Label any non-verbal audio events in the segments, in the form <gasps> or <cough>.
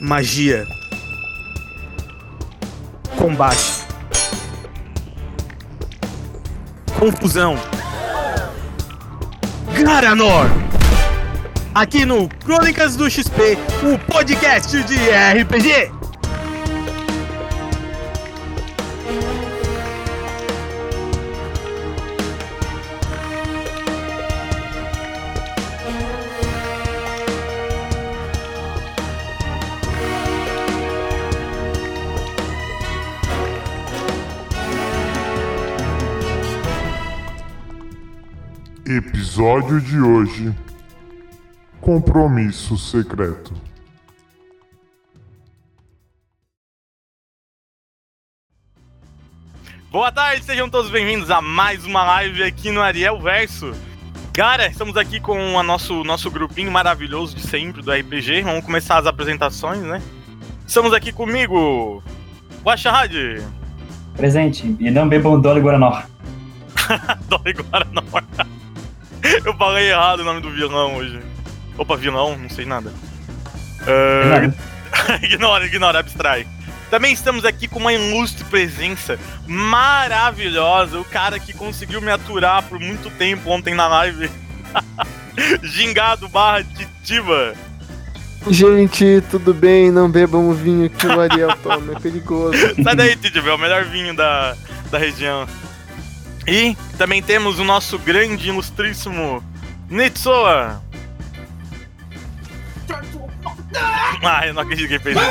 magia, combate, confusão. Garanor! Aqui no Crônicas do XP, o podcast de RPG. Episódio de hoje: Compromisso Secreto. Boa tarde, sejam todos bem-vindos a mais uma live aqui no Ariel Verso. Cara, estamos aqui com o nosso, nosso grupinho maravilhoso de sempre do RPG. Vamos começar as apresentações, né? Estamos aqui comigo, Guaxarad. Presente. E não bebam Dolly Guaranó. <laughs> Dolly Guaranor. Eu falei errado o nome do vilão hoje. Opa, vilão, não sei nada. Uh... <laughs> ignora, ignora, abstrai. Também estamos aqui com uma ilustre presença maravilhosa. O cara que conseguiu me aturar por muito tempo ontem na live. <laughs> Gingado barra Titiva. Gente, tudo bem? Não bebam o vinho que o Ariel toma, é perigoso. Sai daí, Titiva, é o melhor vinho da, da região. E também temos o nosso grande, ilustríssimo Nitsoa. Ah, eu não acredito que ele fez isso.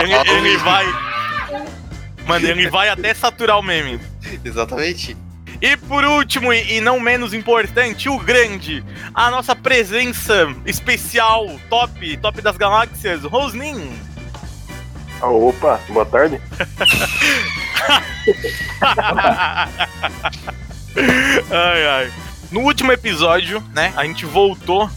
ele, ele vai. Mano, ele vai até saturar o meme. Exatamente. E por último, e não menos importante, o grande, a nossa presença especial, top, top das galáxias, Rosnin. Ah, opa, boa tarde. ai, ai. No último episódio, né, a gente voltou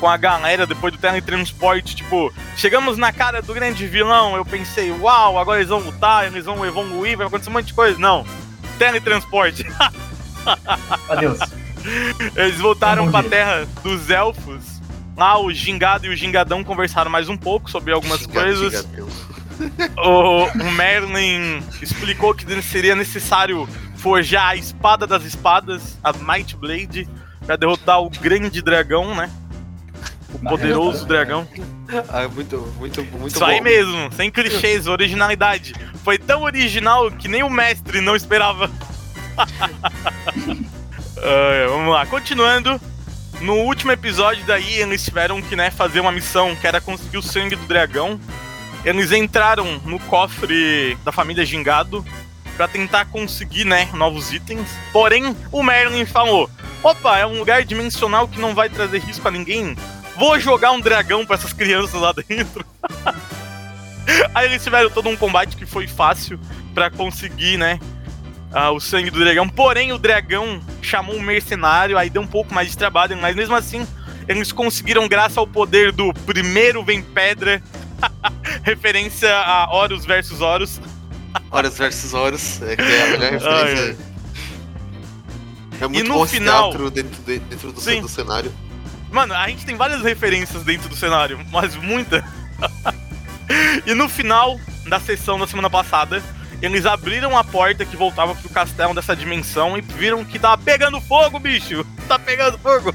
com a galera depois do teletransporte, tipo, chegamos na cara do grande vilão, eu pensei, uau, agora eles vão lutar, eles vão evoluir, vai acontecer um monte de coisa. Não, teletransporte. <laughs> Adeus. Eles voltaram pra terra dos elfos. Lá o Gingado e o Gingadão conversaram mais um pouco sobre algumas Gingado, coisas. Gingadão. O, o Merlin explicou que seria necessário forjar a espada das espadas, a Might Blade, pra derrotar o grande dragão, né? O poderoso dragão. Ah, muito, muito, muito Isso bom. aí mesmo, sem clichês, originalidade. Foi tão original que nem o mestre não esperava. <laughs> Ah, vamos lá, continuando. No último episódio daí, eles tiveram que né, fazer uma missão que era conseguir o sangue do dragão. Eles entraram no cofre da família Gingado pra tentar conseguir, né, novos itens. Porém, o Merlin falou: "Opa, é um lugar dimensional que não vai trazer risco a ninguém. Vou jogar um dragão pra essas crianças lá <laughs> dentro." Aí eles tiveram todo um combate que foi fácil pra conseguir, né, o sangue do dragão. Porém, o dragão chamou um mercenário, aí deu um pouco mais de trabalho, mas mesmo assim, eles conseguiram graças ao poder do primeiro vem pedra, <laughs> referência a Horus versus Horus. Horus versus Horus, é, que é a melhor referência. É muito no bom final- teatro dentro, de- dentro do, Sim. do cenário. Mano, a gente tem várias referências dentro do cenário, mas muita. <laughs> e no final da sessão da semana passada, eles abriram a porta que voltava pro castelo dessa dimensão e viram que tava pegando fogo, bicho! Tá pegando fogo!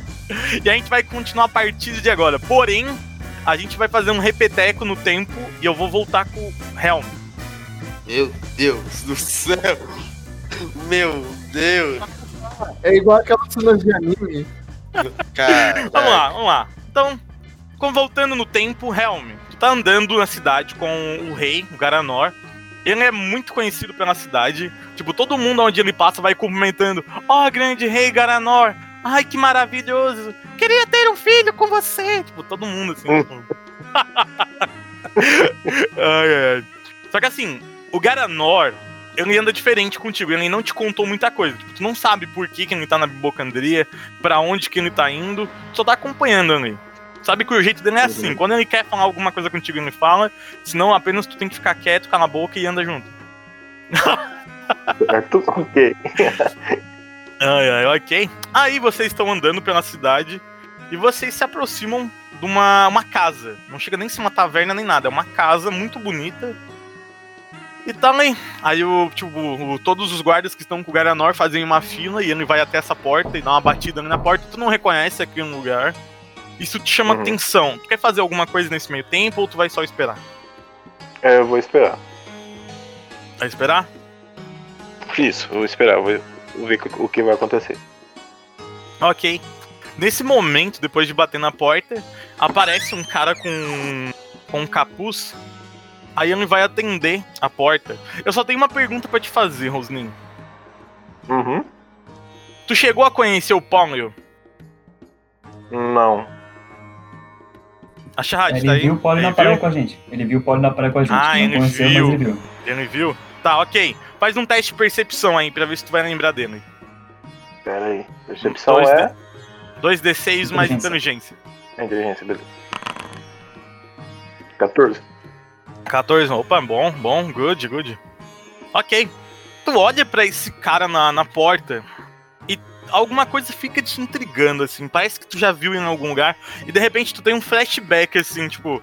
E a gente vai continuar a partir de agora. Porém, a gente vai fazer um repeteco no tempo e eu vou voltar com o Helm. Meu Deus do céu! Meu Deus! É igual aquela cena de anime. Cara, <laughs> Vamos lá, vamos lá. Então, voltando no tempo, Helm, tu tá andando na cidade com o rei, o Garanor. Ele é muito conhecido pela cidade. Tipo, todo mundo onde ele passa vai cumprimentando. Ó, grande rei Garanor! Ai, que maravilhoso! Queria ter um filho com você! Tipo, todo mundo assim. tipo. <laughs> ai, ai. Só que assim, o Garanor, ele anda diferente contigo, ele não te contou muita coisa. Tipo, tu não sabe por que, que ele tá na Bibocandria, pra onde que ele tá indo, só tá acompanhando ele. Sabe que o jeito dele é assim, quando ele quer falar alguma coisa contigo, ele fala, senão apenas tu tem que ficar quieto, calar a boca e anda junto. <laughs> Certo? Ok. Ai, ai, ok. Aí vocês estão andando pela cidade e vocês se aproximam de uma, uma casa. Não chega nem a ser uma taverna nem nada, é uma casa muito bonita. E tá ali. Aí o, tipo, o- todos os guardas que estão com o Garanor fazem uma fila e ele vai até essa porta e dá uma batida ali na porta. Tu não reconhece aqui um lugar. Isso te chama Uhum. atenção. Tu quer fazer alguma coisa nesse meio tempo ou tu vai só esperar? É, eu vou esperar. Vai esperar? Isso, vou esperar, vou ver o que vai acontecer. Ok. Nesse momento, depois de bater na porta, aparece um cara com, com um capuz. Aí ele vai atender a porta. Eu só tenho uma pergunta pra te fazer, Rosnin. Uhum. Tu chegou a conhecer o Ponyo? Não. A Shahad, Ele tá aí? viu o Poli na praia viu? com a gente. Ele viu o Poli na praia com a gente. Ah, ele conheceu, viu. mas ele viu. Tá, ok. Faz um teste de percepção aí pra ver se tu vai lembrar dele. Pera aí. Percepção Dois é. 2d6 mais Inteligência. inteligência. É inteligência, beleza. 14. 14, opa, bom, bom, good, good. Ok. Tu olha pra esse cara na, na porta e alguma coisa fica te intrigando, assim. Parece que tu já viu em algum lugar e de repente tu tem um flashback, assim, tipo,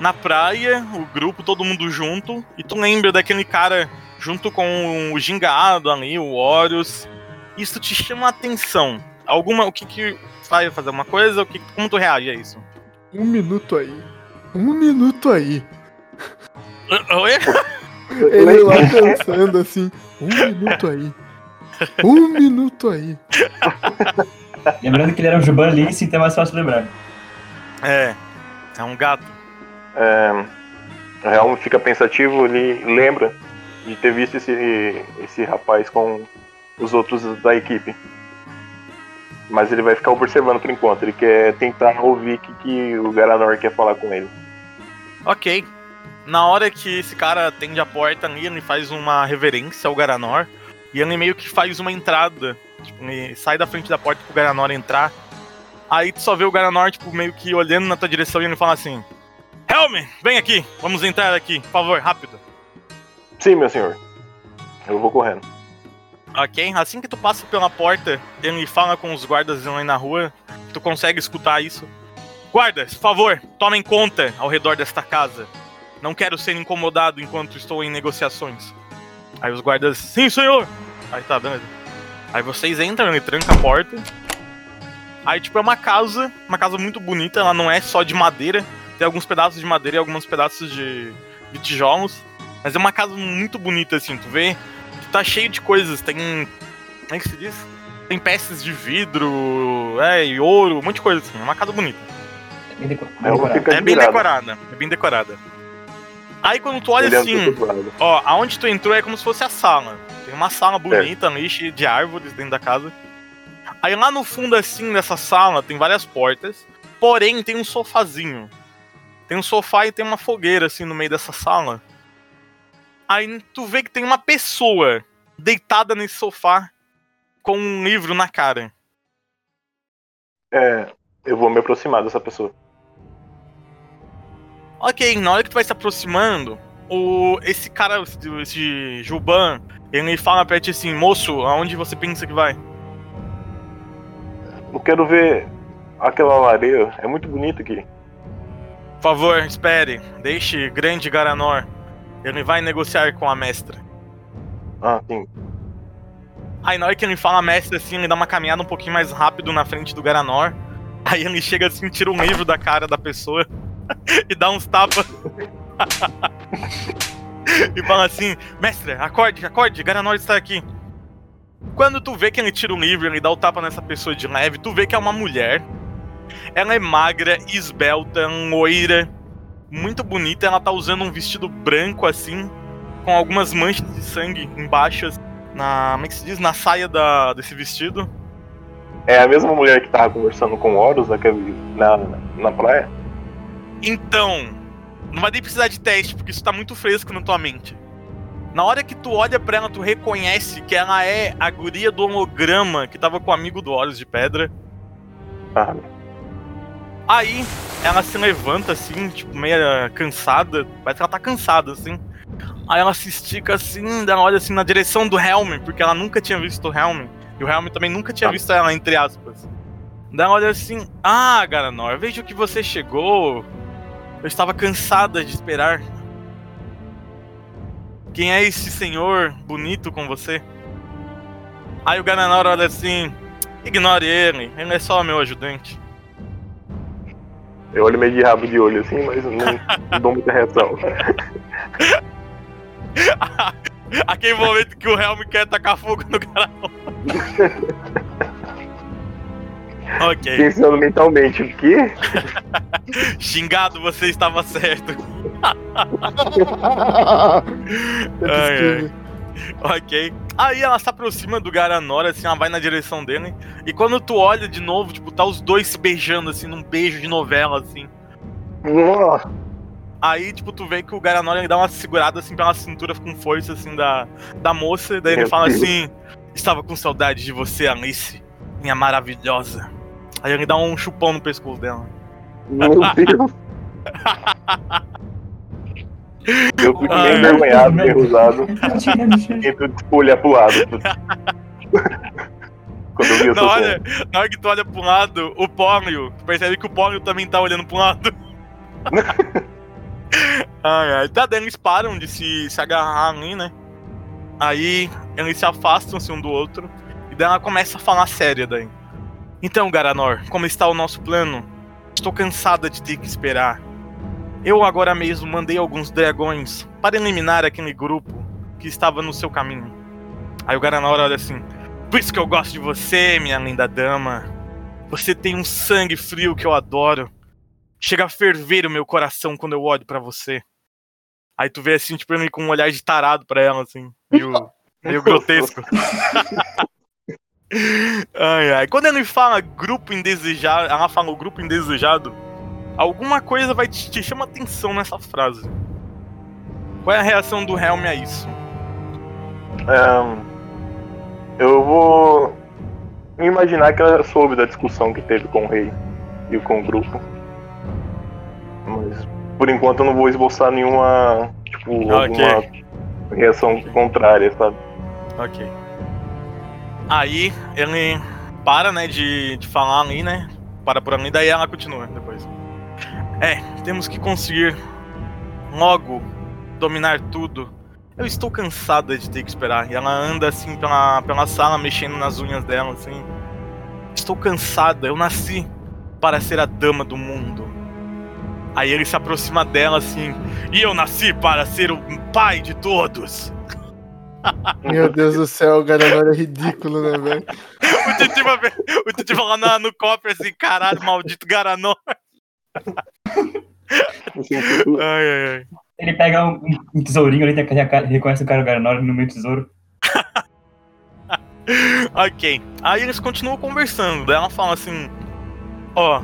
na praia, o grupo, todo mundo junto, e tu lembra daquele cara junto com o Gingado ali, o Horus. Isso te chama a atenção. Alguma. O que que. Vai fazer uma coisa? O que, como tu reage a isso? Um minuto aí. Um minuto aí. <laughs> Oi? Ele lá pensando assim. Um minuto aí. Um minuto aí. Lembrando que ele era um Juban Lince, então é mais fácil lembrar. É. É um gato. É, Helm fica pensativo, ele lembra de ter visto esse, esse rapaz com os outros da equipe. Mas ele vai ficar observando por enquanto. Ele quer tentar ouvir o que, que o Garanor quer falar com ele. Ok. Na hora que esse cara atende a porta ali, ele faz uma reverência ao Garanor. E ele meio que faz uma entrada. Tipo, sai da frente da porta pro Garanor entrar. Aí tu só vê o Garanor, tipo, meio que olhando na tua direção e ele fala assim: Helm, vem aqui, vamos entrar aqui, por favor, rápido. Sim, meu senhor. Eu vou correndo. Ok, assim que tu passa pela porta, ele fala com os guardas ali na rua, tu consegue escutar isso. Guardas, por favor, tomem conta ao redor desta casa. Não quero ser incomodado enquanto estou em negociações. Aí os guardas, sim, senhor! Aí tá, beleza. Aí vocês entram, ele tranca a porta. Aí, tipo, é uma casa, uma casa muito bonita, ela não é só de madeira, tem alguns pedaços de madeira e alguns pedaços de, de tijolos. Mas é uma casa muito bonita, assim, tu vê que tá cheio de coisas, tem. Como é que se diz? Tem peças de vidro, é, e ouro, um monte de coisa, assim, é uma casa bonita. É bem deco- É bem decorada, é bem decorada. Aí quando tu olha Ele é assim, ó, aonde tu entrou é como se fosse a sala. Tem uma sala bonita ali, cheia de árvores dentro da casa. Aí lá no fundo, assim, dessa sala, tem várias portas. Porém, tem um sofazinho. Tem um sofá e tem uma fogueira, assim, no meio dessa sala. Aí tu vê que tem uma pessoa deitada nesse sofá com um livro na cara. É, eu vou me aproximar dessa pessoa. Ok, na hora que tu vai se aproximando, o, esse cara, esse, Juban, ele fala pra ti assim, moço, aonde você pensa que vai? Eu quero ver aquela lareira. É muito bonito aqui. Por favor, espere, deixe grande Garanor. Ele vai negociar com a mestra. Ah, sim. Aí na hora que ele fala mestre assim, ele dá uma caminhada um pouquinho mais rápido na frente do Garanor. Aí ele chega assim, tira um livro da cara da pessoa <laughs> e dá uns tapas. <laughs> e fala assim, mestre, acorde, acorde, Garanor está aqui. Quando tu vê que ele tira um livro, ele dá o tapa nessa pessoa de leve, tu vê que é uma mulher. Ela é magra, esbelta, loira, muito bonita. Ela tá usando um vestido branco assim, com algumas manchas de sangue embaixo, assim, na. Como é que se diz? Na saia da, desse vestido. É a mesma mulher que tava conversando com o Horus naquele, na, na praia? Então, não vai nem precisar de teste, porque isso tá muito fresco na tua mente. Na hora que tu olha pra ela, tu reconhece que ela é a guria do holograma que tava com o amigo do Olhos de Pedra. Ah, Aí, ela se levanta assim, tipo, meio cansada. Parece que ela tá cansada, assim. Aí ela se estica assim, ela olha assim na direção do Helm, porque ela nunca tinha visto o Helm. E o Helm também nunca tinha Ah. visto ela, entre aspas. Daí ela olha assim: Ah, Garanor, vejo que você chegou. Eu estava cansada de esperar. Quem é esse senhor bonito com você? Aí o Garanor olha assim: Ignore ele, ele é só meu ajudante. Eu olho meio de rabo de olho assim, mas não, não <laughs> dou muita reação. <laughs> Aquele momento que o Helm quer tacar fogo no Garanor. <laughs> ok. Pensando mentalmente, o quê? Xingado, você estava certo. Ai, descrevi. <laughs> Ok. Aí ela se aproxima do Garanor, assim, ela vai na direção dele. E quando tu olha de novo, tipo, tá os dois se beijando, assim, num beijo de novela, assim. Nossa, Aí, tipo, tu vê que o Garanor ele dá uma segurada, assim, pela cintura com força, assim, da, da moça. Daí ele fala assim: Estava com saudade de você, Alice, minha maravilhosa. Aí ele dá um chupão no pescoço dela. meu <laughs> Deus. <laughs> Eu fico Ai. meio envergonhado, meio usado. <laughs> Tirando cheiro. Tento tipo, olhar pro lado. <laughs> Quando eu vi essa Na hora, na hora que tu olha pro lado, o Pómio, tu percebe que o Pómio também tá olhando pro lado. <laughs> ai, ai. Tá, daí eles param de se, se agarrar ali, né? Aí eles se afastam assim, um do outro. E daí ela começa a falar séria daí. Então, Garanor, como está o nosso plano? Estou cansada de ter que esperar. Eu agora mesmo mandei alguns dragões para eliminar aquele grupo que estava no seu caminho. Aí o Garanor olha assim. Por isso que eu gosto de você, minha linda dama. Você tem um sangue frio que eu adoro. Chega a ferver o meu coração quando eu olho pra você. Aí tu vê assim, tipo, ele com um olhar de tarado pra ela, assim. Meio, <laughs> meio grotesco. <laughs> ai, ai. Quando ele fala grupo indesejado, ela fala o grupo indesejado, alguma coisa vai te, te chama atenção nessa frase. Qual é a reação do Helm a isso? Eu vou imaginar que ela soube da discussão que teve com o rei e com o grupo. Mas por enquanto eu não vou esboçar nenhuma. Tipo, Ok. alguma reação contrária, sabe? Ok. Aí ele para, né, de, de falar ali, né? Para por ali, daí ela continua depois. É, temos que conseguir logo dominar tudo. Eu estou cansada de ter que esperar. E ela anda assim pela, pela sala, mexendo nas unhas dela, assim. Estou cansada, eu nasci para ser a dama do mundo. Aí ele se aproxima dela assim. E eu nasci para ser o pai de todos. <laughs> Meu Deus do céu, o Garanor é ridículo, né, velho? <laughs> O Titi vai lá na- no cofre assim, caralho, maldito Garanor. Assim, tipo, Ai, ai, ai. Ele pega um, um tesourinho ali, reconhece o cara Garanor no meio do tesouro. <laughs> Ok. Aí eles continuam conversando. Ela fala assim: Ó,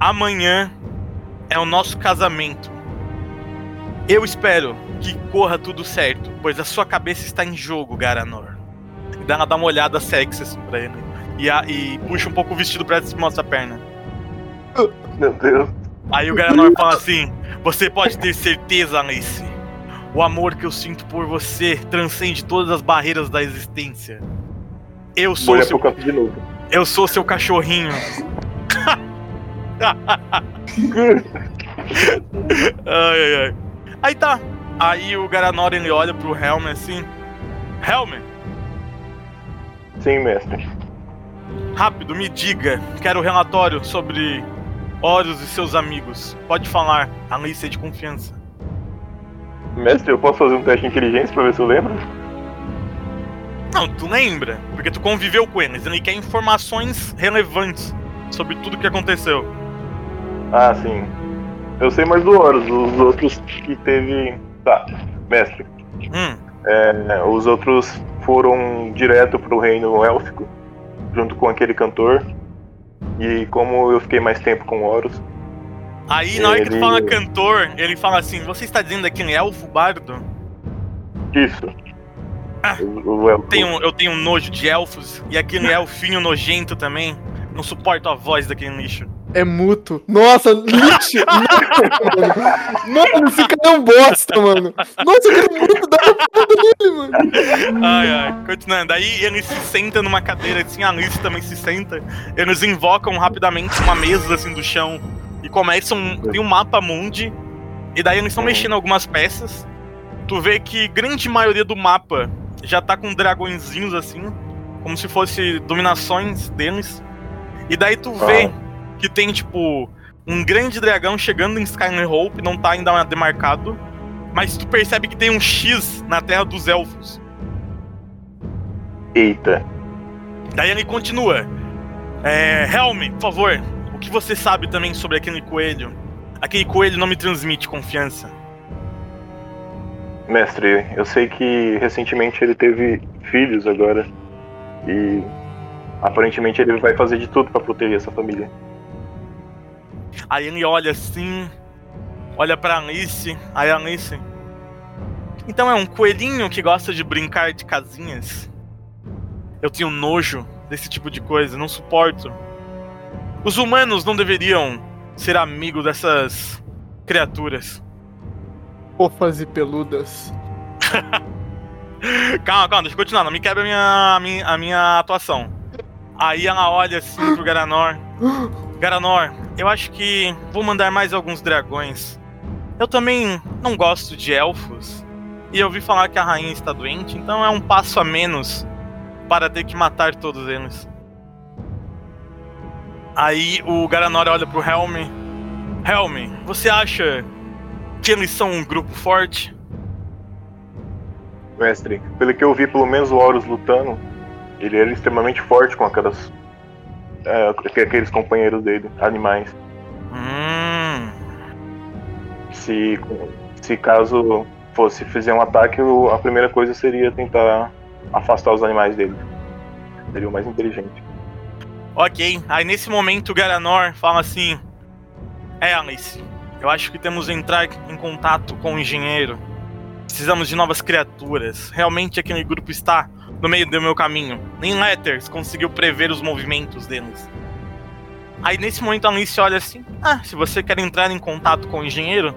amanhã é o nosso casamento. Eu espero que corra tudo certo, pois a sua cabeça está em jogo, Garanor. E ela dá uma olhada sexy assim pra ele. E, a- e puxa um pouco o vestido pra mostra a perna. Meu Deus. Aí o Garanor fala assim: Você pode ter certeza, Alice. O amor que eu sinto por você transcende todas as barreiras da existência. Eu sou, seu, de novo. eu sou seu cachorrinho. <laughs> ai, ai, ai. Aí tá. Aí o Garanor ele olha pro Helm assim: Helm, Sim, mestre. rápido, me diga. Quero relatório sobre Horus e seus amigos. Pode falar, é de confiança. Mestre, eu posso fazer um teste de inteligência pra ver se eu lembro? Não, tu lembra, porque tu conviveu com eles. Ele quer informações relevantes sobre tudo que aconteceu. Ah, sim. Eu sei mais do Horus, os outros que teve. Tá, mestre. Hum, É, os outros foram direto pro reino élfico, junto com aquele cantor. E como eu fiquei mais tempo com Horus, Aí na hora que tu fala cantor, ele fala assim: Você está dizendo aquele elfo bardo? isso. Ah. O, o elfo. Tenho, eu tenho um nojo de elfos e aquele <laughs> elfinho nojento também. Não suporto a voz daquele lixo. É mútuo. Nossa, lixo! Mano. mano, esse cara é um bosta, mano. Nossa, eu quero muito dar uma porrada nele, mano. Ai, ai. Continuando. Aí ele se senta numa cadeira, assim, a Alice também se senta. Eles invocam rapidamente uma mesa, assim, do chão. E começam. Tem um mapa mundi. E daí eles estão mexendo algumas peças. Tu vê que grande maioria do mapa já tá com dragõezinhos, assim. Como se fosse dominações deles. E daí tu vê que tem, tipo, um grande dragão chegando em Skyline Hope, não tá ainda demarcado. Mas tu percebe que tem um X na Terra dos Elfos. Eita. Daí ele continua. É, Helm, por favor, o que você sabe também sobre aquele coelho? Aquele coelho não me transmite confiança. Mestre, eu sei que recentemente ele teve filhos agora. E aparentemente ele vai fazer de tudo pra proteger essa família. Aí ele olha assim, olha pra Alice, aí a Alice. Então é um coelhinho que gosta de brincar de casinhas? Eu tenho nojo desse tipo de coisa, não suporto. Os humanos não deveriam ser amigos dessas criaturas. Fofas e peludas. <laughs> Calma, calma, deixa eu continuar, não me quebra a minha, a minha, a minha atuação. Aí ela olha assim pro Garanor. <gasps> Garanor, eu acho que vou mandar mais alguns dragões. Eu também não gosto de elfos. E eu ouvi falar que a rainha está doente, então é um passo a menos para ter que matar todos eles. Aí o Garanor olha pro Helm. Helm, você acha que eles são um grupo forte? Mestre, pelo que eu vi, pelo menos o Horus lutando, ele era extremamente forte com aquelas. É, aqueles companheiros dele, animais. Hum. Se, se caso fosse fazer um ataque, a primeira coisa seria tentar afastar os animais dele. Seria o mais inteligente. Ok, aí nesse momento o Garanor fala assim: É, Alice, eu acho que temos que entrar em contato com o engenheiro. Precisamos de novas criaturas. Realmente aquele grupo está no meio do meu caminho. Nem Letters conseguiu prever os movimentos deles. Aí nesse momento a Alice olha assim: Ah, se você quer entrar em contato com o engenheiro,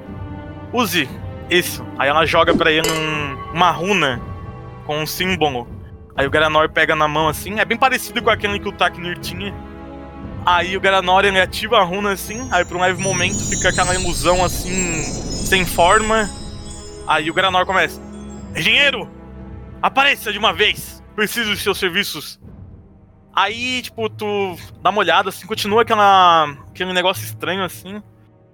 use isso. Aí ela joga pra ele um- uma runa com um símbolo. Aí o Garanor pega na mão assim, é bem parecido com aquele que o Taknir tinha. Aí o Garanor ele ativa a runa assim, aí por um leve momento fica aquela ilusão assim, sem forma. Aí o Garanor começa: Engenheiro, apareça de uma vez, preciso de seus serviços. Aí, tipo, tu dá uma olhada assim, continua aquela, aquele negócio estranho assim.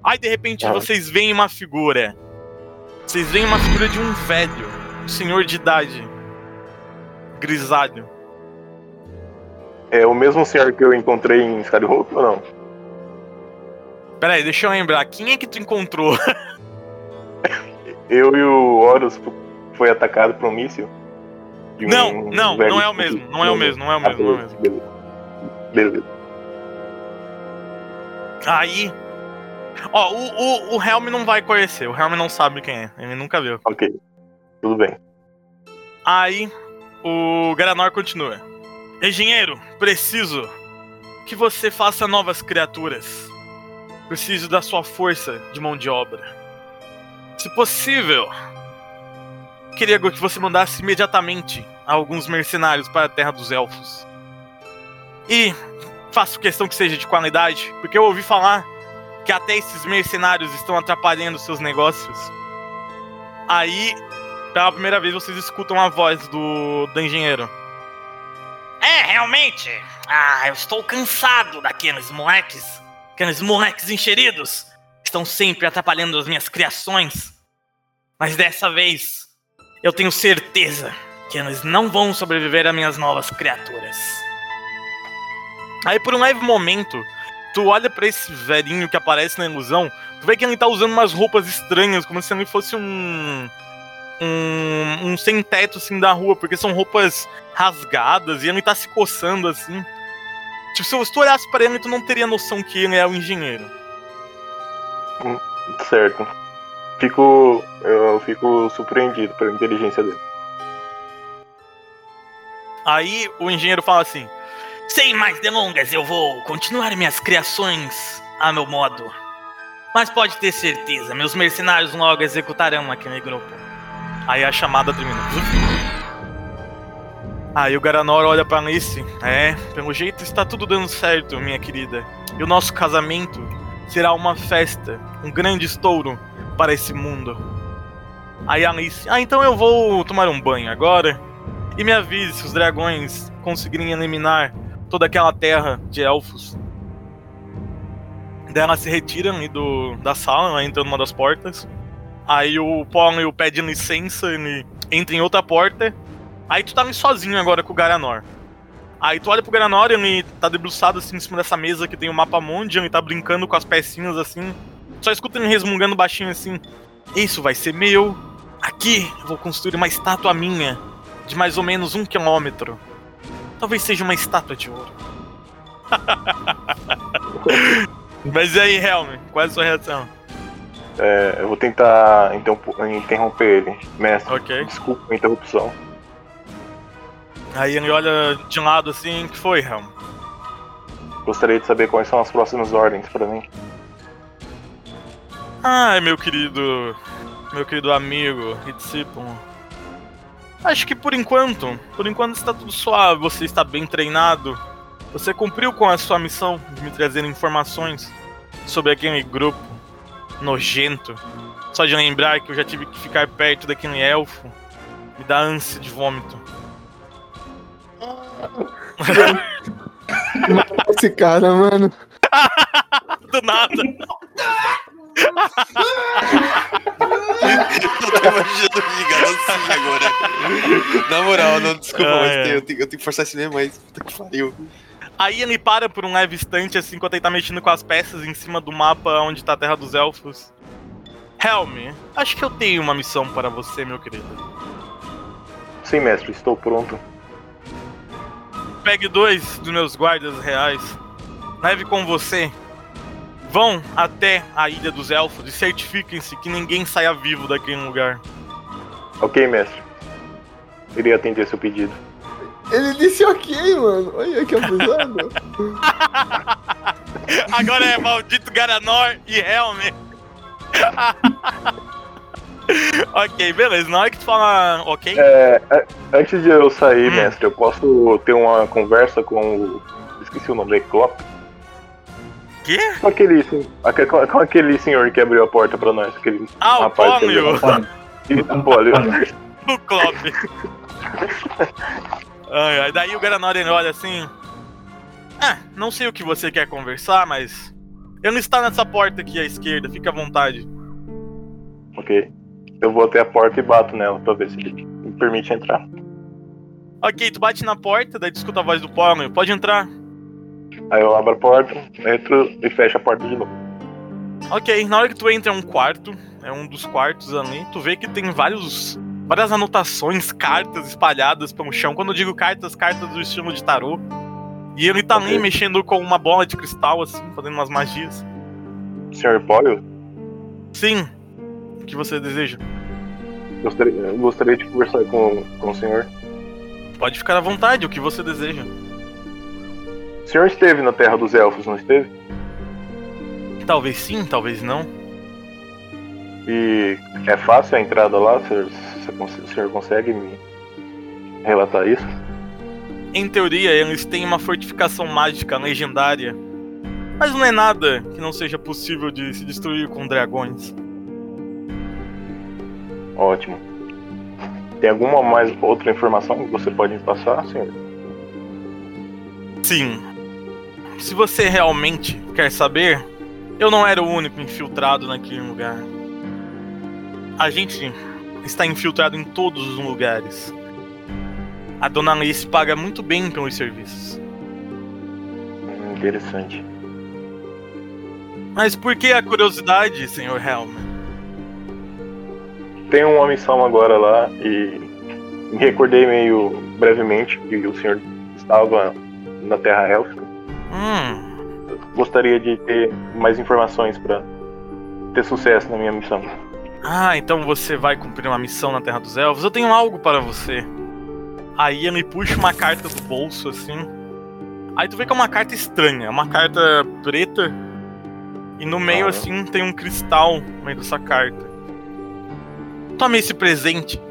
Aí de repente vocês veem uma figura. Vocês veem uma figura de um velho, um senhor de idade, grisalho. É o mesmo senhor que eu encontrei em Skyhope ou não? Pera aí, deixa eu lembrar. Quem é que tu encontrou? <laughs> Eu e o Horus foi atacado por um míssil. Um Não, não, não é o mesmo. Não é o mesmo, não é o mesmo, não é o mesmo. beleza. Beleza. Aí. Ó, o, o, o Helm não vai conhecer. O Helm não sabe quem é. Ele nunca viu. Ok. Tudo bem. Aí, o Garanor continua. Engenheiro, preciso que você faça novas criaturas. Preciso da sua força de mão de obra. Se possível, queria que você mandasse imediatamente alguns mercenários para a Terra dos Elfos. E faço questão que seja de qualidade, porque eu ouvi falar que até esses mercenários estão atrapalhando seus negócios. Aí, pela primeira vez, vocês escutam a voz do, do engenheiro. É, realmente. Ah, eu estou cansado daqueles moleques. Aqueles moleques encheridos. Estão sempre atrapalhando as minhas criações. Mas dessa vez, eu tenho certeza que eles não vão sobreviver a minhas novas criaturas. Aí, por um leve momento, tu olha pra esse velhinho que aparece na ilusão. Tu vê que ele tá usando umas roupas estranhas, como se ele fosse um um, um sem teto assim da rua, porque são roupas rasgadas e ele tá se coçando assim. Tipo, se tu olhasse pra ele, tu não teria noção que ele é o engenheiro. Certo. Fico. Eu fico surpreendido pela inteligência dele. Aí o engenheiro fala assim: Sem mais delongas, eu vou continuar minhas criações a meu modo. Mas pode ter certeza, meus mercenários logo executarão aquele grupo. Aí a chamada termina. Aí o Garanor olha pra Alice. É, pelo jeito está tudo dando certo, minha querida. E o nosso casamento será uma festa, um grande estouro para esse mundo. Aí Alice, ah, então eu vou tomar um banho agora. E me avise se os dragões conseguirem eliminar toda aquela terra de elfos. Daí ela se retira ali do, da sala, ela entra numa das portas. Aí o Pollen pede licença, ele entra em outra porta. Aí tu tá ali sozinho agora com o Garanor. Aí tu olha pro Garanor, ele tá debruçado assim em cima dessa mesa que tem o mapa mundi, ele tá brincando com as pecinhas assim. Só escuta ele resmungando baixinho assim. Isso vai ser meu. Aqui eu vou construir uma estátua minha, de mais ou menos um quilômetro. Talvez seja uma estátua de ouro. <laughs> Mas e aí, Helm, qual é a sua reação? É, eu vou tentar interromp- interromper ele. Mestre, Ok. desculpa a interrupção. Aí ele olha de lado assim, que foi, Helm? Gostaria de saber quais são as próximas ordens pra mim. Ai, meu querido. Meu querido amigo e discípulo. Acho que por enquanto, por enquanto está tudo suave, você está bem treinado. Você cumpriu com a sua missão de me trazer informações sobre aquele grupo nojento. Só de lembrar que eu já tive que ficar perto daquele elfo, me dá ânsia de vômito. Esse cara, mano. <laughs> Do nada. <laughs> Eu tô imaginando o Gigano assim agora. Na moral, não, desculpa, Ah, mas é. tem- eu, tenho, eu tenho que forçar esse mesmo, mas puta que pariu. Aí ele para por um leve instante, assim, enquanto ele tá mexendo com as peças em cima do mapa onde tá a Terra dos Elfos. Helm, acho que eu tenho uma missão para você, meu querido. Sim, mestre, estou pronto. Pegue dois dos meus guardas reais, leve com você. Vão até a Ilha dos Elfos e certifiquem-se que ninguém saia vivo daquele lugar. Ok, mestre. Irei atender seu pedido. Ele disse ok, mano. Olha que abusado. <laughs> Agora é maldito Garanor e Helm. <laughs> ok, beleza. Na hora que tu fala ok, É, é, antes de eu sair, Hum. mestre, eu posso ter uma conversa com o. Esqueci o nome dele, Klopp? Quê? Com aquele, com, com aquele senhor que abriu a porta pra nós. Aquele Ah, o rapaz Pônio. Isso, <laughs> o Pólio. O Klopp. ai, ai, daí o Garanor ele olha assim. Ah, não sei o que você quer conversar, mas. Ele está nessa porta aqui à esquerda, fica à vontade. ok. Eu vou até a porta e bato nela pra ver se ele me permite entrar. Ok, tu bate na porta, daí tu escuta a voz do Pônio. Pode entrar. Aí eu abro a porta, entro e fecho a porta de novo. Ok, na hora que tu entra é um quarto, é um dos quartos ali, tu vê que tem vários. Várias anotações, cartas espalhadas pelo chão. Quando eu digo cartas, cartas do estilo de tarô. E ele tá ali Ok. mexendo com uma bola de cristal, assim, fazendo umas magias. Senhor Pólio, Sim. O que você deseja? gostaria, gostaria de conversar com, com o senhor. Pode ficar à vontade, o que você deseja. O senhor esteve na Terra dos Elfos, não esteve? Talvez sim, talvez não. E é fácil a entrada lá? O senhor, o senhor consegue me relatar isso? Em teoria, eles têm uma fortificação mágica legendária. Mas não é nada que não seja possível de se destruir com dragões. Ótimo. Tem alguma mais outra informação que você pode me passar, senhor? Sim. Se você realmente quer saber, eu não era o único infiltrado naquele lugar. A gente está infiltrado em todos os lugares. A dona Alice paga muito bem pelos serviços. Interessante. Mas por que a curiosidade, Sr. Helm? Tenho uma missão agora lá e me recordei meio brevemente que o senhor estava na Terra Élfica. Hum, Gostaria de ter mais informações para ter sucesso na minha missão. Ah, então você vai cumprir uma missão na Terra dos Elfos? Eu tenho algo para você. Aí ele puxa uma carta do bolso assim. Aí tu vê que é uma carta estranha, é uma carta preta. E no meio, Ah. assim, tem um cristal no meio dessa carta. Tome esse presente.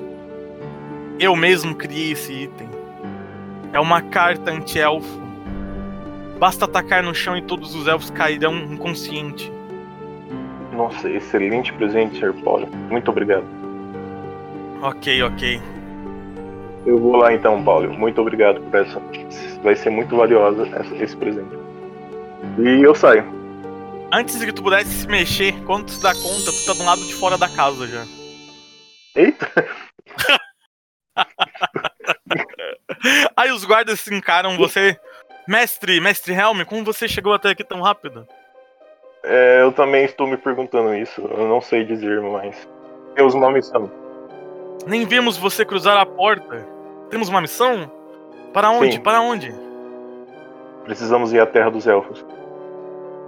Eu mesmo criei esse item. É uma carta anti-elfo. Basta atacar no chão e todos os elfos cairão inconscientes. Nossa, excelente presente, Sr. Paulo. Muito obrigado. Ok, ok. Eu vou lá então, Paulo. Muito obrigado por essa. Vai ser muito valiosa essa- esse presente. E eu saio. Antes de que tu pudesse se mexer, quando tu se dá conta, tu tá do lado de fora da casa já. Eita! <laughs> <laughs> Aí os guardas se encaram você. Mestre, mestre Helm, como você chegou até aqui tão rápido? É, eu também estou me perguntando isso. Eu não sei dizer, mas. Temos uma missão. Nem vimos você cruzar a porta. Temos uma missão? Para onde? Sim. Para onde? Precisamos ir à Terra dos Elfos.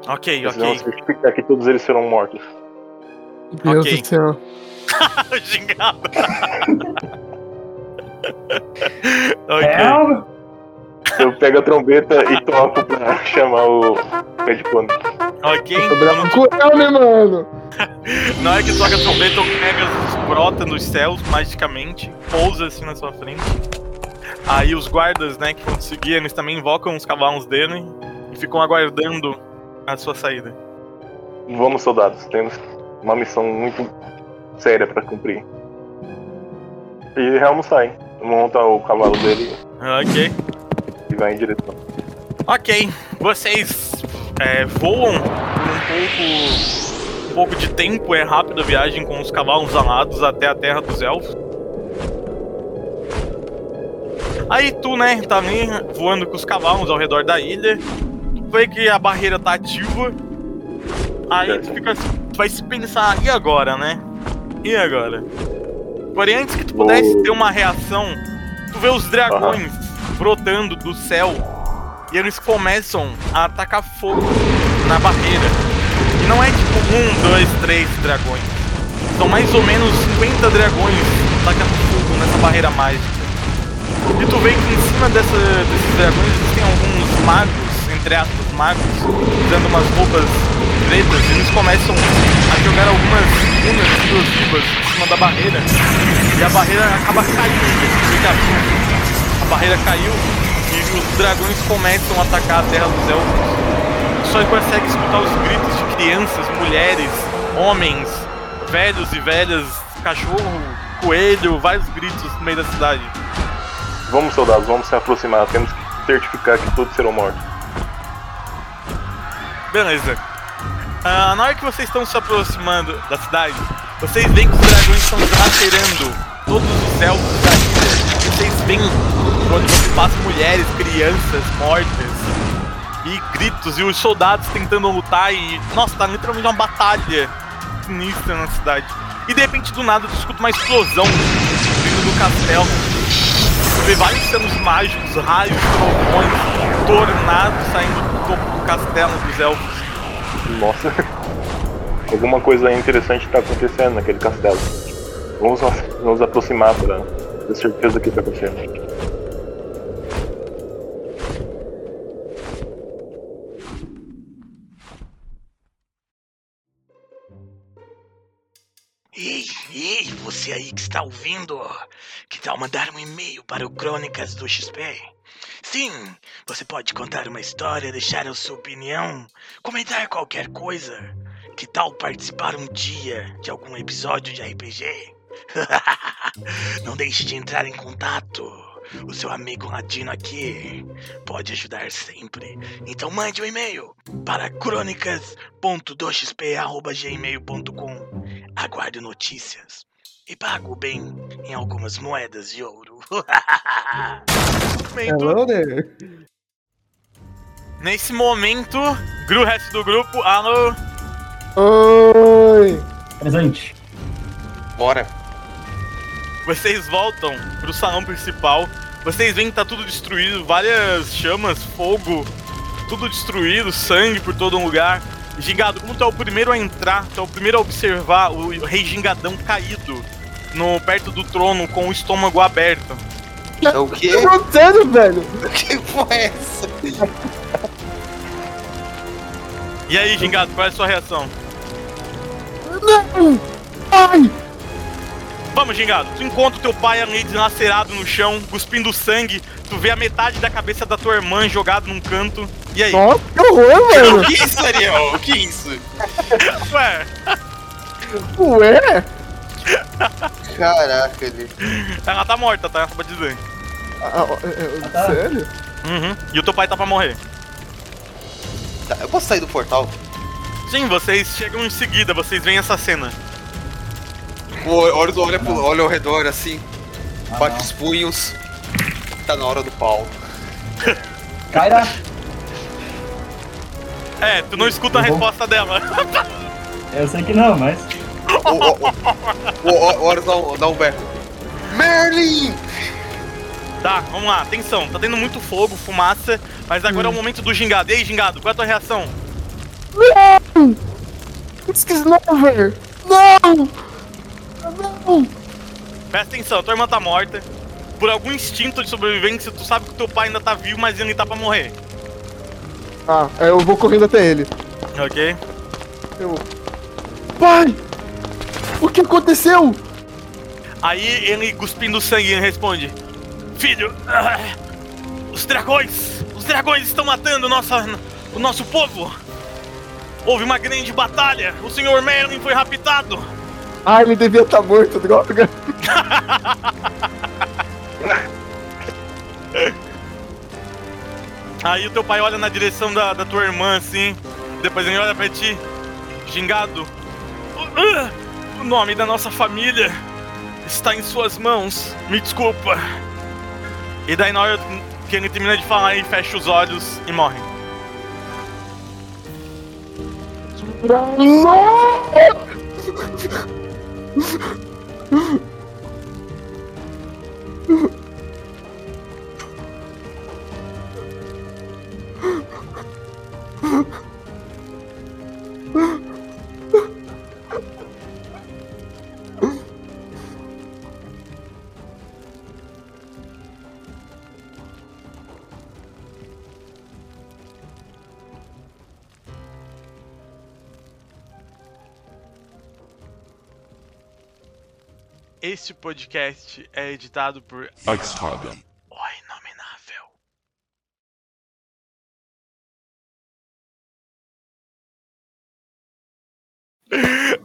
Ok, Precisamos ok. certificar que todos eles serão mortos. Deus Ok. do céu. <laughs> Gingado. <laughs> ok. É, Eu pego a trombeta e toco pra chamar o headphone. Ok. Tô bravo com ela, né, mano? <laughs> Na hora que toca a trombeta, o Pegasus brota nos céus magicamente, pousa assim na sua frente. Aí os guardas, né, que vão te seguir, eles também invocam os cavalos dele e ficam aguardando a sua saída. Vamos, soldados. Temos uma missão muito séria pra cumprir. E Helmo sai. Monta o cavalo dele Ok. E vai em direção. Ok. Vocês é, voam por um pouco. Um pouco de tempo, é rápida a viagem com os cavalos alados até a terra dos elfos. Aí tu, né, tá voando com os cavalos ao redor da ilha. Tu vê que a barreira tá ativa. Aí tu fica assim, tu vai se pensar, e agora, né? E agora? Porém, antes que tu pudesse ter uma reação, tu vê os dragões brotando do céu e eles começam a atacar fogo na barreira. E não é tipo um, dois, três dragões. São mais ou menos 50 dragões atacando fogo nessa barreira mágica. E tu vê que em cima dessa, desses dragões existem alguns magos, entre aspas, magos, usando umas roupas pretas, e eles começam a jogar algumas runas explosivas em cima da barreira. E a barreira acaba caindo. Que a, barreira caiu e os dragões começam a atacar a terra dos elfos. Só consegue escutar os gritos de crianças, mulheres, homens, velhos e velhas, cachorro, coelho, vários gritos no meio da cidade. Vamos, soldados, vamos se aproximar. Temos que certificar que todos serão mortos. Beleza. Ah, na hora que vocês estão se aproximando da cidade, vocês veem que os dragões estão lacerando todos os elfos da ilha. Vocês veem quando você passa mulheres, crianças mortas e gritos e os soldados tentando lutar e nossa, tá literalmente uma batalha sinistra na cidade. E de repente do nada tu escuta uma explosão vindo do castelo. Tu vê vários senos mágicos, raios, trovões, tornados saindo do topo do castelo dos elfos. Nossa. Alguma coisa interessante está acontecendo naquele castelo. Vamos nos, aproximar para ter certeza que está acontecendo. Você aí que está ouvindo, que tal mandar um e-mail para o Crônicas do XP? Sim, você pode contar uma história, deixar a sua opinião, comentar qualquer coisa. Que tal participar um dia de algum episódio de RPG? <laughs> Não deixe de entrar em contato. O seu amigo latino aqui pode ajudar sempre. Então mande um e-mail para crônicas.2xp.gmail.com Aguardo notícias e pago bem em algumas moedas de ouro. <laughs> Hello there. Nesse momento, Gru, resto do grupo, alô, Oi. Presente. Bora. vocês voltam pro salão principal. Vocês veem que tá tudo destruído, várias chamas, fogo, tudo destruído, sangue por todo lugar. Gingado, como tu é o primeiro a entrar, tu é o primeiro a observar o rei Gingadão caído no perto do trono com o estômago aberto. É o quê? tá acontecendo, velho? <laughs> Que porra é essa? E aí, Gingado, qual é a sua reação? Não! Ai! Vamos, Gingado. Tu encontra o teu pai ali dilacerado no chão, cuspindo sangue. Tu vê a metade da cabeça da tua irmã jogada num canto. E aí? Nossa, que horror, mano! O que é isso, Ariel? O que é isso? Ué, Ué? Caraca, ele. ela tá morta, tá? Só pra dizer. Ah, ah, é, é, tá. Sério? Uhum. E o teu pai tá pra morrer. Tá, eu posso sair do portal? Sim, vocês chegam em seguida, vocês veem essa cena. Olha, olha, olha, pro- olha ao redor assim, Ah, bate não. os punhos. Tá na hora do pau. Kyra! É, tu não escuta a vou- resposta dela. <laughs> Eu sei que não, mas. Ô, ô, ô, ô, ô, Hora dá um, dá um berro. Merlin! Tá, vamos lá, atenção. Tá tendo muito fogo, fumaça, mas agora é o momento do gingado. E aí, gingado, qual é a tua reação? Não! Esqueci não, velho! Não! Não! Presta atenção, tua irmã tá morta. Por algum instinto de sobrevivência, tu sabe que teu pai ainda tá vivo, mas ele tá pra morrer. Ah, aí eu vou correndo até ele. Ok? Eu... Pai! O que aconteceu? Aí ele, cuspindo sangue, ele responde: Filho, ah, os dragões, os dragões estão matando nossa, o nosso povo. Houve uma grande batalha, o senhor Merlin foi raptado. Ah, ele devia estar morto, droga. <laughs> Aí o teu pai olha na direção da, da tua irmã assim, depois ele olha pra ti, gingado. "Uh, ah, O nome da nossa família está em suas mãos, me desculpa. E daí na hora que ele termina de falar, ele fecha os olhos e morre. Este podcast é editado por X-Fabian. O Inominável.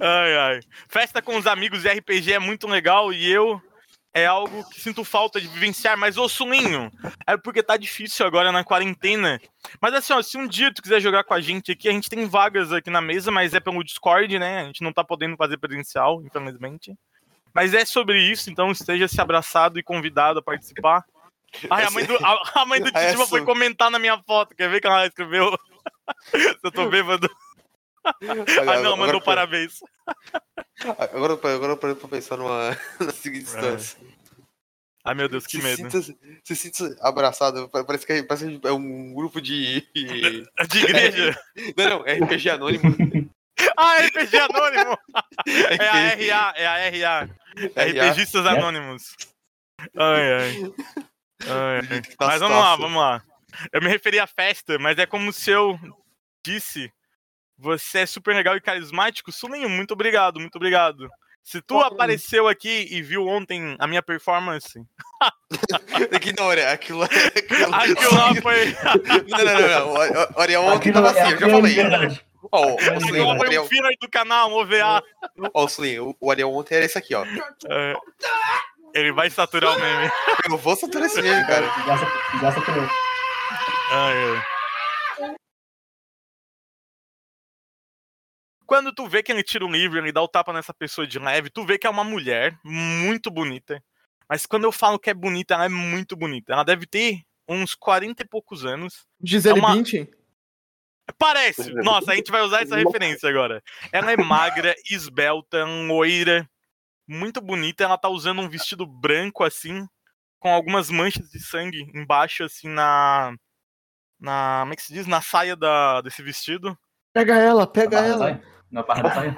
Ai, ai. Festa com os amigos de RPG é muito legal e eu é algo que sinto falta de vivenciar, mas ô Sulinho, é porque tá difícil agora na quarentena. Mas assim, ó, se um dia tu quiser jogar com a gente aqui, a gente tem vagas aqui na mesa, mas é pelo Discord, né? A gente não tá podendo fazer presencial, infelizmente. Mas é sobre isso, então esteja se abraçado e convidado a participar. Ai, a mãe do, a, a mãe do <laughs> Titiba foi comentar na minha foto. Quer ver que ela escreveu? Se <laughs> eu tô bêbado. Ah, não, mandou parabéns. Agora, agora eu parei pra pensar numa <laughs> na seguinte instância. Ai, meu Deus, que se medo. Sinta, se sinta abraçado, pa- parece que, é- parece que é um grupo de. De igreja? Não, não, é RPG Anônimo. Ah, RPG Anônimo! É a RA, é a RA. RPGistas É. Anônimos. Ai, ai. Ai, ai. <laughs> Tá Mas vamos lá, vamos lá. Eu me referi à festa, mas é como se eu disse: você é super legal e carismático. Sulinho, muito obrigado, muito obrigado. Se tu apareceu aqui e viu ontem a minha performance, <laughs> Ignora, aquilo, <laughs> aquilo, aquilo lá foi. Não, não, não, não. O- o- Ariel ontem Aquilo tava é assim, eu já aquilo é falei. Ó, o- o Slim, o Ariel, um do canal, um OVA. ó, o Slim, o- Ariel ontem era esse aqui, ó. É, ele vai saturar o meme. Eu vou saturar esse meme, cara. Gasta por eu. Ai, ai. Quando tu vê que ele tira o livro, ele dá o tapa nessa pessoa de leve, tu vê que é uma mulher muito bonita. Mas quando eu falo que é bonita, ela é muito bonita. Ela deve ter uns 40 e poucos anos. Gisele É uma- Bündchen? Parece! Nossa, a gente vai usar essa referência agora. Ela é magra, <laughs> esbelta, loira, muito bonita. Ela tá usando um vestido branco, assim, com algumas manchas de sangue embaixo, assim, na. Na. Como é que se diz? Na saia da, desse vestido. Pega ela, pega Na barra da ela. Na barra da saia?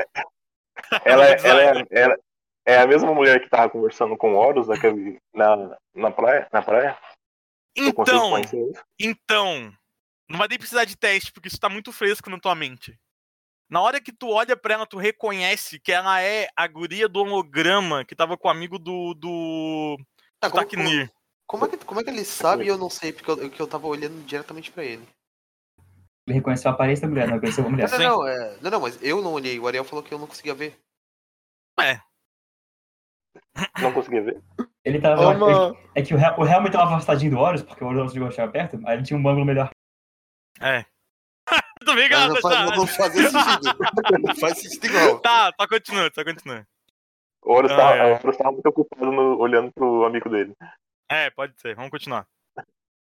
Ela, é- Design. <laughs> ela, é- ela, É a mesma mulher que tava conversando com o Horus naquele, na, na praia? Na praia? Então, então, não vai nem precisar de teste, porque isso tá muito fresco na tua mente. Na hora que tu olha pra ela, tu reconhece que ela é a guria do holograma que tava com o amigo do. do. Tá, do como, como, como é que, como é que ele sabe e eu não sei? Porque eu, que eu tava olhando diretamente pra ele. Ele reconheceu a aparência da mulher, não reconheceu a mulher. Não, não, não, é, não, não, mas eu não olhei. O Ariel falou que eu não conseguia ver. Não conseguia ver. Ele tava. Toma. É que o, Hel- o tava afastadinho do Horus, porque o Horus não chegava perto, aí ele tinha um ângulo melhor. É. <laughs> Tô ligado, não, faz, já. não, não fazia sentido. Não faz <laughs> sentido igual. Tá, só continua, só continua. O Horus Ah, tava, é. tava muito ocupado no- olhando pro amigo dele. É, pode ser, vamos continuar.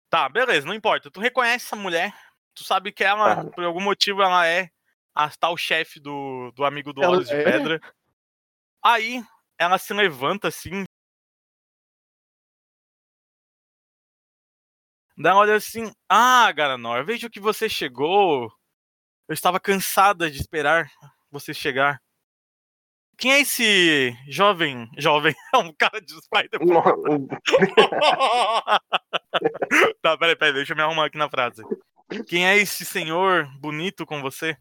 Tá, beleza, não importa. Tu reconhece essa mulher, tu sabe que ela, Tá. por algum motivo, ela é a tal chefe do, do amigo do Ela Horus de é? Pedra. Aí, ela se levanta assim. Daí ela olha assim: Ah, Garanor, vejo que você chegou. Eu estava cansada de esperar você chegar. Quem é esse jovem? Jovem, <laughs> é um cara de Spider. <laughs> tá, peraí, peraí, deixa eu me arrumar aqui na frase. Quem é esse senhor bonito com você?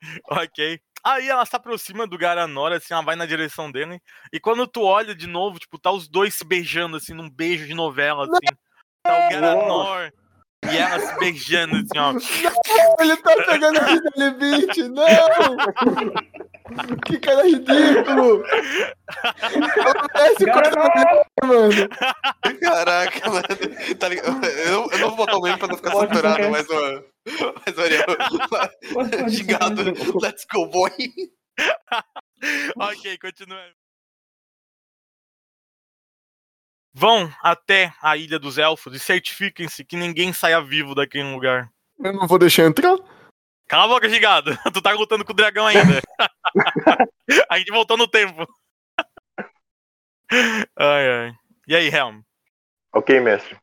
<laughs> ok. Aí ela se aproxima do Garanor, assim, ela vai na direção dele. E quando tu olha de novo, tipo, tá os dois se beijando, assim, num beijo de novela, assim. Tá o Garanor e ela se beijando, assim, ó. Ele tá pegando a vida limite, não! Que cara ridículo! Esse cara, mano. Caraca, mano. Tá ligado? Eu, eu não vou botar o meme pra não ficar Pode, saturado, mas, ó. <laughs> Mas, pode, <laughs> Gigado. Let's go, boy. <laughs> ok, continua. Vão até a Ilha dos Elfos e certifiquem-se que ninguém saia vivo daquele lugar. Eu não vou deixar entrar. Cala a boca, gigado. Tu tá lutando com o dragão ainda. a gente voltou no tempo. Ai, ai. E aí, Helm? ok, mestre.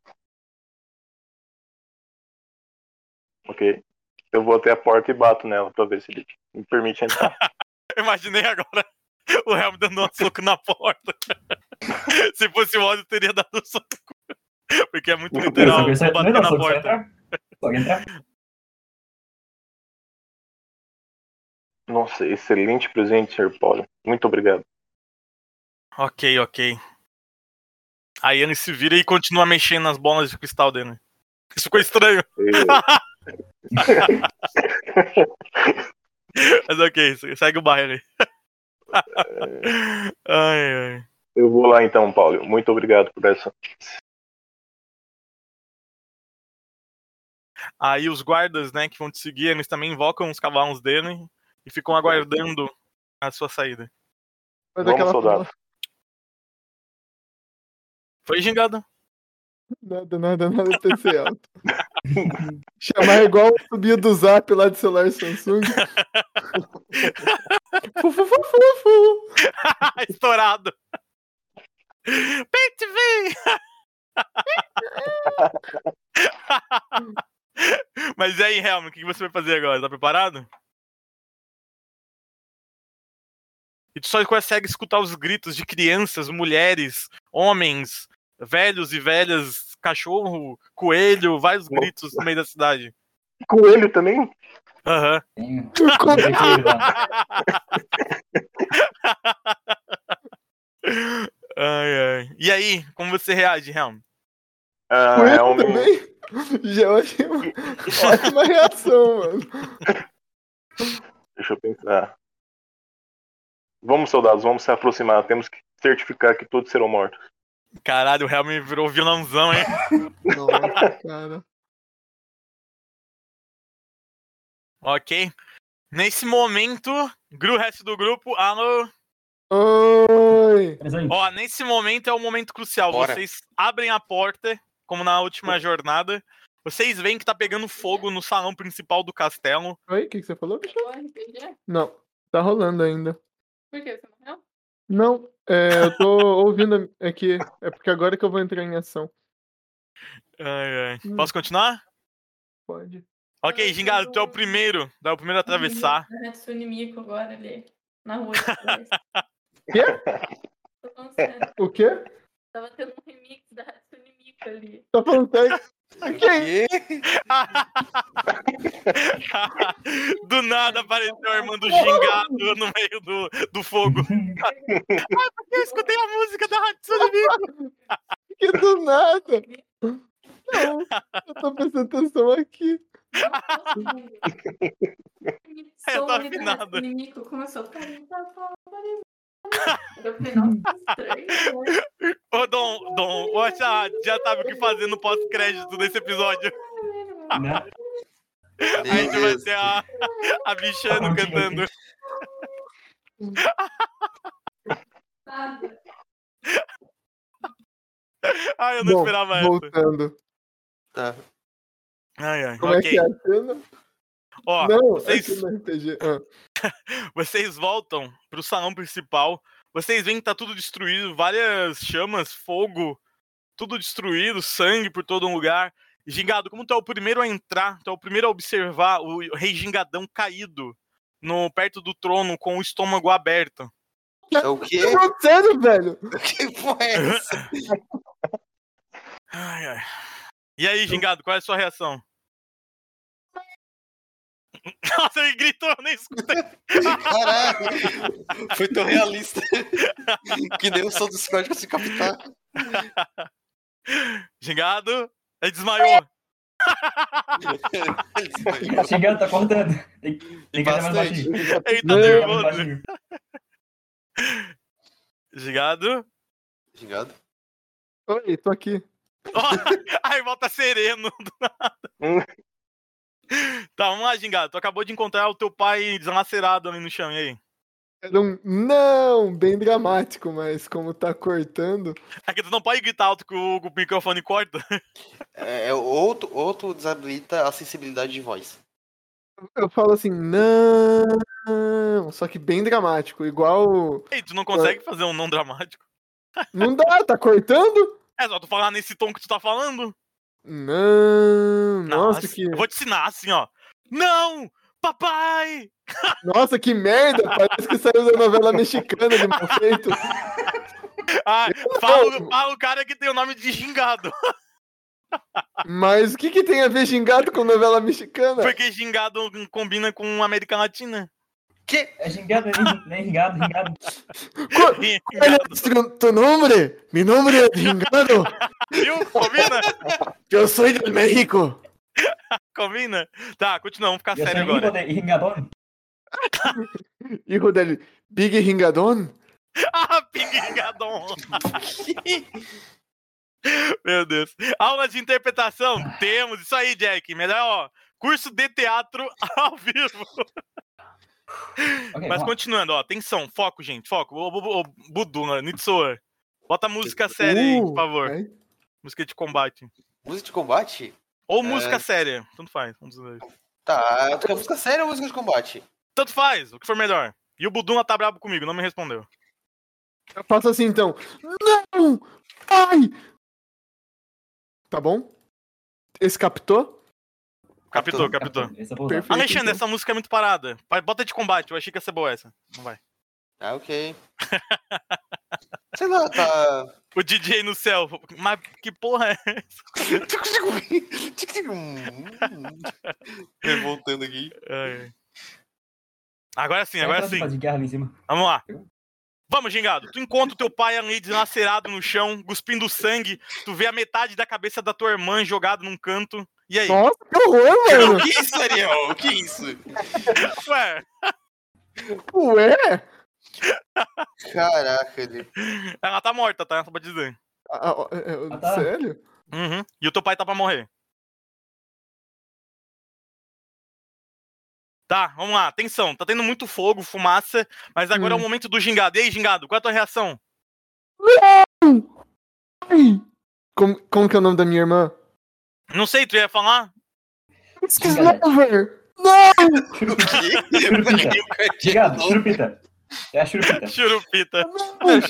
Ok. Eu vou até a porta e bato nela pra ver se ele me permite entrar. <laughs> Imaginei agora o Helm dando um soco na porta. <laughs> Se fosse o ódio, teria dado um soco. Porque é muito literal. Bater não, na porta. que entrar. Nossa, excelente presente, Sr. Paulo. Muito obrigado. Ok, ok. Aí ele se vira e continua mexendo nas bolas de cristal dele. Isso ficou estranho. <laughs> <laughs> Mas ok, segue o baile. ai, ai. Eu vou lá então, Paulo. Muito obrigado por essa. Aí os guardas, né, que vão te seguir, eles também invocam os cavalos dele e ficam aguardando a sua saída. Vai Vamos, daquela soldado. Foi gingado. Nada, nada, nada PC alto. <laughs> Chamar igual o subia do zap lá de celular Samsung. <laughs> <laughs> Estourado. TV! <laughs> Mas e aí, Helm, o que você vai fazer agora? Tá preparado? E tu só consegue escutar os gritos de crianças, mulheres, homens, velhos e velhas, cachorro, coelho, vários gritos no meio da cidade. Coelho também? Aham. Um <laughs> lá. ai, ai. E aí, como você reage, Helm? Ah, Coelho é um... também? Já achei uma <laughs> ótima reação, mano. Deixa eu pensar. Vamos, soldados, vamos se aproximar. Temos que certificar que todos serão mortos. Caralho, o Helm virou vilãozão, hein? Nossa, <laughs> cara. ok. Nesse momento, Gru, o resto do grupo, alô. Oi! Ó, nesse momento é o momento crucial. Bora. Vocês abrem a porta, como na última jornada. Vocês veem que tá pegando fogo no salão principal do castelo. Oi, o que, que você falou, bicho? Não, tá rolando ainda. Por que você morreu? Não, é, eu tô ouvindo aqui. É porque agora que eu vou entrar em ação. Ai, ai. Hum. Posso continuar? Pode. Ok, Gingado, tu é o primeiro. É o primeiro a atravessar. Hatsune Miku agora ali. Na rua. <laughs> Quê? Tô falando sério. O quê? Tava tendo um remix da Hatsune Miku ali. Tá falando sério? Que? <laughs> do nada apareceu a irmã do Gingado no meio do, do fogo. Ai, <laughs> porque eu escutei a música da Hatsune <laughs> Miku. Que do nada? Não, eu tô prestando atenção aqui. É, Sou tô afinado. Miku começou a <laughs> Eu falei, tá estranho, né? Ô, Dom, Dom, o Achá já sabe o que fazer no pós-crédito desse episódio. Né? <laughs> A gente vai ter a, a bichano cantando. Nada. <laughs> Ai, eu não Bom, esperava essa. voltando. Tá. Ai, ai, Como é ok. que é a cena? Ó, Não, vocês, é que RPG. Ah. <laughs> vocês voltam pro salão principal. Vocês veem que tá tudo destruído, várias chamas, fogo, tudo destruído, sangue por todo um lugar. Gingado, como tu é o primeiro a entrar, tu é o primeiro a observar o rei Gingadão caído no perto do trono com o estômago aberto. É o quê? Tá acontecendo, velho? <laughs> Que porra é essa? Ai, ai. E aí, Gingado, qual é a sua reação? Nossa, ele gritou, eu nem escutei. Caralho! Foi tão realista. que nem o som do Discord consegui captar. Gingado, ele desmaiou. Tá xingando, tá cortando. Tem, tem que fazer mais Bastante. baixinho. Ele tá nervoso. Gingado. Gingado? Oi, tô aqui. Ó, <laughs> aí volta sereno do nada. <laughs> Tá, vamos lá, Gingado. Tu acabou de encontrar o teu pai deslacerado ali no chão, e aí? Era um não, bem dramático, mas como tá cortando. É que tu não pode gritar alto que o, que o microfone corta. É, é outro, outro desabilita a sensibilidade de voz. Eu falo assim, não, só que bem dramático, igual. Ei, tu não consegue fazer um não dramático. Não dá, tá cortando? É só tu falar nesse tom que tu tá falando. Não, nossa, Nossa, que. Eu vou te ensinar assim, ó. Não! Papai! <laughs> Nossa, que merda! Parece que saiu da novela mexicana de mal feito. <laughs> Ah, fala, fala o cara que tem o nome de gingado. <laughs> Mas o que, que tem a ver gingado com novela mexicana? Porque gingado combina com América Latina. Que? É nem, nem xingado, xingado. Gingado. Tu, <laughs> tu nome? Mi nombre é gingado. Viu? Combina? <laughs> Eu sou do México. Combina? Tá, continua, vamos ficar Eu sério agora. de Ringadon. <laughs> Hijo del Big Ringadon. Ah, Ping Gingadon. Meu Deus. Aula de interpretação? Temos. Isso aí, Jack. Melhor, ó. Curso de teatro ao vivo. Ok, Mas continuando, ó. Atenção, foco, gente. Foco. Ô, ô, ô, Budu? Nitsoa. Bota música séria aí, por Uh, favor. aí. Música de combate. Música de combate? Ou É. música séria. Tanto faz. Um dos dois. Tá, quer música séria ou música de combate? Tanto faz. O que for melhor. E o Buduna tá brabo comigo, não me respondeu. Eu faço assim então. Não! Ai! Tá bom? Esse captou? Vou usar. Perfeito. Alexandre, então. essa música é muito parada. Bota de combate, eu achei que ia ser boa essa. Não vai. Ah, ok. <laughs> Sei lá, tá. O DJ no céu. Mas que porra é essa? <laughs> Revoltando aqui. Ai. Agora sim, agora sim. Vamos lá. Vamos, Gingado. Tu encontra o teu pai ali dilacerado no chão, cuspindo sangue. Tu vê a metade da cabeça da tua irmã jogada num canto. E aí? Nossa, que horror, <laughs> mano! O que é isso, Ariel? O que é isso? Ué, Ué? Caraca, ele. ela tá morta, tá? Só pra dizer. Ah, ah, é, é, Ah, tá. Sério? Uhum. E o teu pai tá pra morrer. Tá, vamos lá. Atenção. Tá tendo muito fogo, fumaça. Mas agora é o Hum. momento do gingado. E aí, gingado, qual é a tua reação? Ai! Como, como que é o nome da minha irmã? Não sei, tu ia falar? Slover! Não! O Churupita. quê? Obrigado, churupita. É a churupita. Churupita. Não!